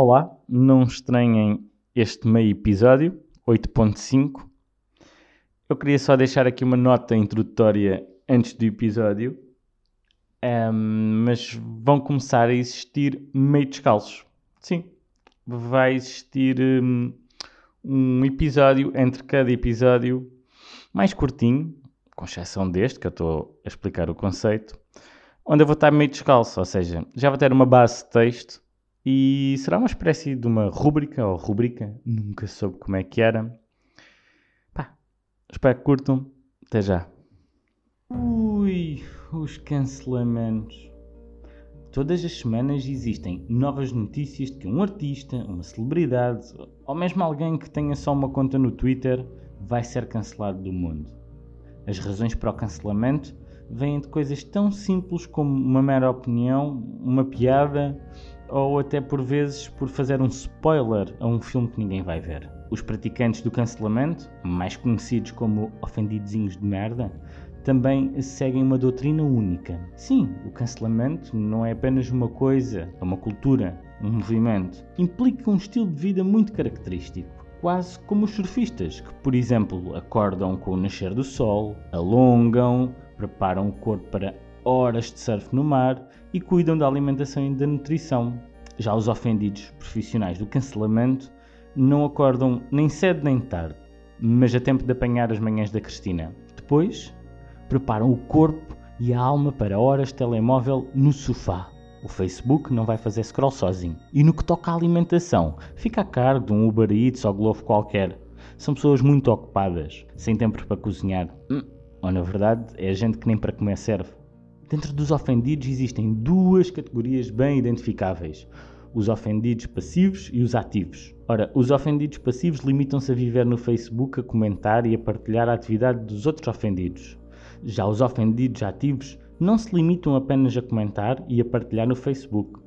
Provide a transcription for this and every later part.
Olá, não estranhem este meio episódio, 8.5. Eu queria só deixar aqui uma nota introdutória antes do episódio, um, mas vão começar a existir meio descalços. Sim, vai existir um, um episódio entre cada episódio mais curtinho, com exceção deste, que eu estou a explicar o conceito, onde eu vou estar meio descalço, ou seja, já vou ter uma base de texto e será uma espécie de uma rúbrica ou rubrica, nunca soube como é que era. Pá, espero que curtam. Até já. Ui, os cancelamentos. Todas as semanas existem novas notícias de que um artista, uma celebridade ou mesmo alguém que tenha só uma conta no Twitter vai ser cancelado do mundo. As razões para o cancelamento vêm de coisas tão simples como uma mera opinião, uma piada ou até por vezes por fazer um spoiler a um filme que ninguém vai ver. Os praticantes do cancelamento, mais conhecidos como ofendidozinhos de merda, também seguem uma doutrina única. Sim, o cancelamento não é apenas uma coisa, é uma cultura, um movimento. Implica um estilo de vida muito característico. Quase como os surfistas, que, por exemplo, acordam com o nascer do sol, alongam, preparam o corpo para horas de surf no mar e cuidam da alimentação e da nutrição. Já os ofendidos profissionais do cancelamento não acordam nem cedo nem tarde, mas a tempo de apanhar as manhãs da Cristina. Depois, preparam o corpo e a alma para horas de telemóvel no sofá. O Facebook não vai fazer scroll sozinho. E no que toca à alimentação, fica a cargo de um Uber Eats ou Glovo qualquer. São pessoas muito ocupadas, sem tempo para cozinhar. Hum, ou na verdade, é gente que nem para comer serve. Dentro dos ofendidos existem duas categorias bem identificáveis: os ofendidos passivos e os ativos. Ora, os ofendidos passivos limitam-se a viver no Facebook, a comentar e a partilhar a atividade dos outros ofendidos. Já os ofendidos ativos não se limitam apenas a comentar e a partilhar no Facebook.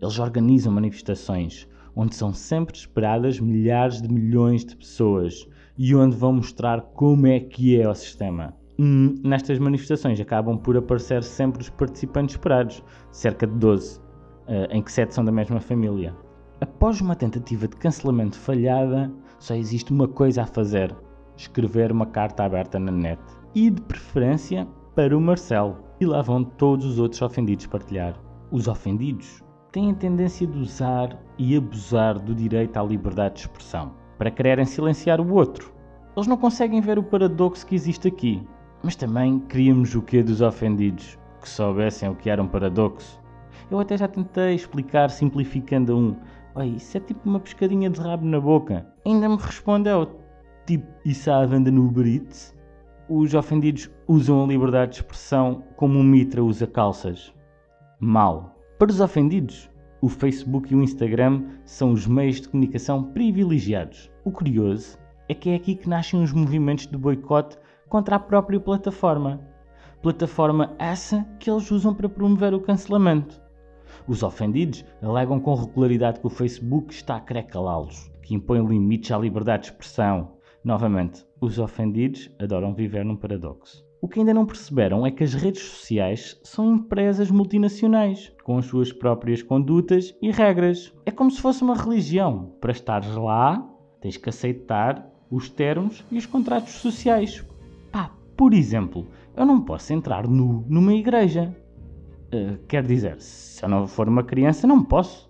Eles organizam manifestações, onde são sempre esperadas milhares de milhões de pessoas e onde vão mostrar como é que é o sistema. Hum, nestas manifestações acabam por aparecer sempre os participantes esperados, cerca de 12, eh, em que 7 são da mesma família. Após uma tentativa de cancelamento falhada, só existe uma coisa a fazer: escrever uma carta aberta na net. E de preferência para o Marcelo. E lá vão todos os outros ofendidos partilhar. Os ofendidos têm a tendência de usar e abusar do direito à liberdade de expressão para quererem silenciar o outro. Eles não conseguem ver o paradoxo que existe aqui. Mas também queríamos o que dos ofendidos, que soubessem o que era um paradoxo. Eu até já tentei explicar simplificando a um. Oi, isso é tipo uma pescadinha de rabo na boca. Ainda me respondeu, tipo, isso há venda no Uber Eats? Os ofendidos usam a liberdade de expressão como o Mitra usa calças. Mal. Para os ofendidos, o Facebook e o Instagram são os meios de comunicação privilegiados. O curioso é que é aqui que nascem os movimentos de boicote contra a própria plataforma. Plataforma essa que eles usam para promover o cancelamento. Os ofendidos alegam com regularidade que o Facebook está a querer calá-los, que impõe limites à liberdade de expressão. Novamente, os ofendidos adoram viver num paradoxo. O que ainda não perceberam é que as redes sociais são empresas multinacionais, com as suas próprias condutas e regras. É como se fosse uma religião. Para estares lá, tens que aceitar os termos e os contratos sociais. Por exemplo, eu não posso entrar nu numa igreja. Uh, quer dizer, se eu não for uma criança, não posso.